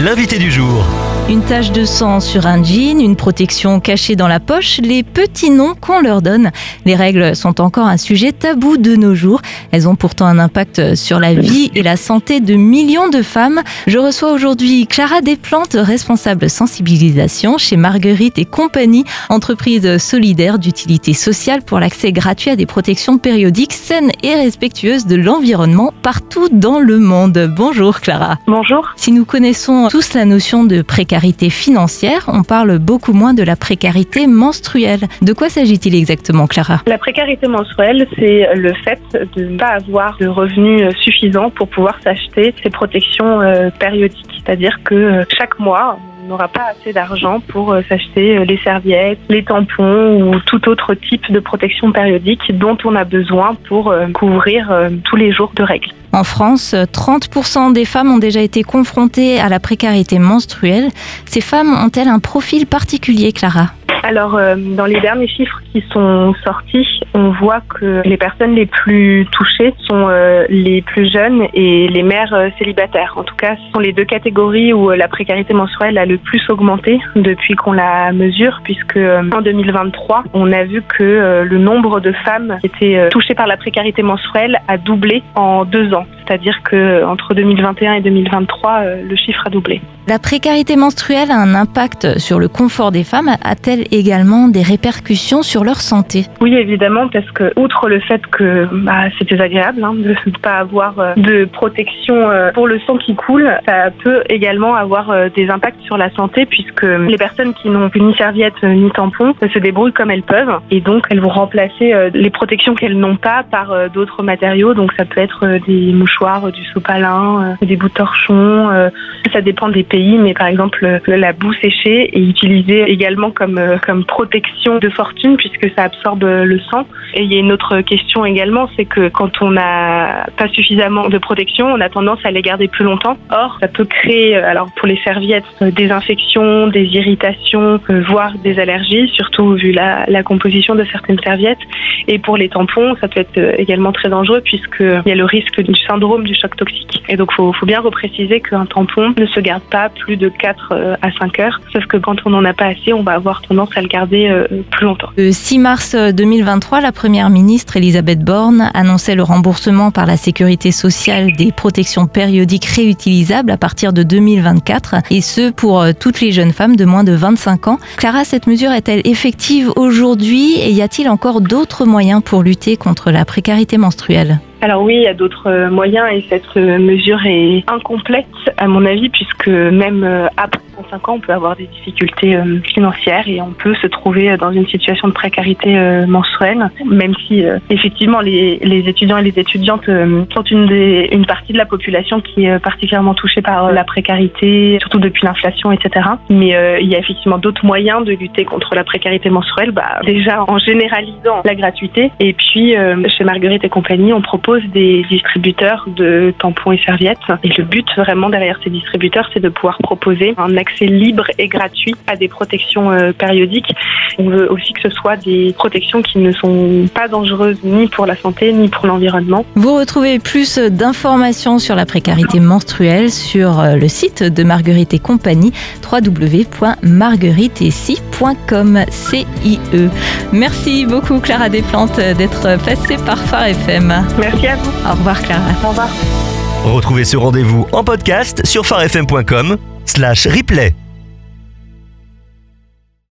l'invité du jour. Une tache de sang sur un jean, une protection cachée dans la poche, les petits noms qu'on leur donne. Les règles sont encore un sujet tabou de nos jours. Elles ont pourtant un impact sur la vie et la santé de millions de femmes. Je reçois aujourd'hui Clara Desplantes, responsable sensibilisation chez Marguerite et compagnie, entreprise solidaire d'utilité sociale pour l'accès gratuit à des protections périodiques saines et respectueuses de l'environnement partout dans le monde. Bonjour Clara. Bonjour. Si nous connaissons tous la notion de précarité, financière, on parle beaucoup moins de la précarité menstruelle. De quoi s'agit-il exactement, Clara? La précarité menstruelle, c'est le fait de ne pas avoir de revenus suffisants pour pouvoir s'acheter ces protections euh, périodiques. C'est-à-dire que euh, chaque mois, n'aura pas assez d'argent pour euh, s'acheter euh, les serviettes, les tampons ou tout autre type de protection périodique dont on a besoin pour euh, couvrir tous les jours de règles. En France, 30% des femmes ont déjà été confrontées à la précarité menstruelle. Ces femmes ont-elles un profil particulier, Clara? Alors, euh, dans les derniers chiffres qui sont sortis, on voit que les personnes les plus touchées sont euh, les plus jeunes et les mères euh, célibataires. En tout cas, ce sont les deux catégories où la précarité menstruelle a le plus augmenté depuis qu'on la mesure, puisque en 2023, on a vu que le nombre de femmes qui étaient touchées par la précarité menstruelle a doublé en deux ans. C'est-à-dire que entre 2021 et 2023, le chiffre a doublé. La précarité menstruelle a un impact sur le confort des femmes. A-t-elle également des répercussions sur leur santé? Oui, évidemment, parce que outre le fait que bah, c'est désagréable hein, de ne pas avoir euh, de protection euh, pour le sang qui coule, ça peut également avoir euh, des impacts sur la santé puisque les personnes qui n'ont ni serviette ni tampon se débrouillent comme elles peuvent et donc elles vont remplacer les protections qu'elles n'ont pas par d'autres matériaux. Donc ça peut être des mouchoirs, du sopalin, des bouts de torchon. Ça dépend des pays, mais par exemple la boue séchée est utilisée également comme comme protection de fortune puisque ça absorbe le sang. Et il y a une autre question également, c'est que quand on n'a pas suffisamment de protection, on a tendance à les garder plus longtemps. Or, ça peut créer, euh, alors pour les serviettes, euh, des infections, des irritations, euh, voire des allergies, surtout vu la, composition de certaines serviettes. Et pour les tampons, ça peut être également très dangereux puisqu'il y a le risque du du choc toxique. Et donc, il faut, faut, bien repréciser qu'un tampon ne se garde pas plus de 4 à 5 heures. Sauf que quand on n'en a pas assez, on va avoir tendance à le garder euh, plus longtemps. Le 6 mars 2023, la première ministre Elisabeth Borne annonçait le remboursement par la sécurité sociale des protections périodiques réutilisables à partir de 2024 et ce pour euh, toutes les jeunes femmes de moins de 25 ans. Clara, cette mesure est-elle effective aujourd'hui et y a-t-il encore d'autres moyens pour lutter contre la précarité menstruelle? Alors oui, il y a d'autres euh, moyens et cette mesure est incomplète à mon avis puisque même après 35 ans, on peut avoir des difficultés euh, financières et on peut se trouver dans une situation de précarité euh, mensuelle, même si euh, effectivement les, les, étudiants et les étudiantes sont une, des, une partie de la population qui est particulièrement touchée par la précarité, surtout depuis l'inflation, etc. Mais il y a effectivement d'autres moyens de lutter contre la précarité mensuelle, bah, déjà en généralisant la gratuité. Et puis chez Marguerite et compagnie, on propose des distributeurs de tampons et serviettes. Et le but vraiment derrière ces distributeurs, c'est de pouvoir proposer un accès accès libre et gratuit à des protections euh, périodiques. On veut aussi que ce soit des protections qui ne sont pas dangereuses ni pour la santé ni pour l'environnement. Vous retrouvez plus d'informations sur la précarité menstruelle sur euh, le site de Marguerite et compagnie www.margueriteici.com CIE. Merci beaucoup Clara Desplantes d'être passée par Phare FM. Merci à vous. Au revoir Clara. Au revoir. Retrouvez ce rendez-vous en podcast sur farfm.com slash replay.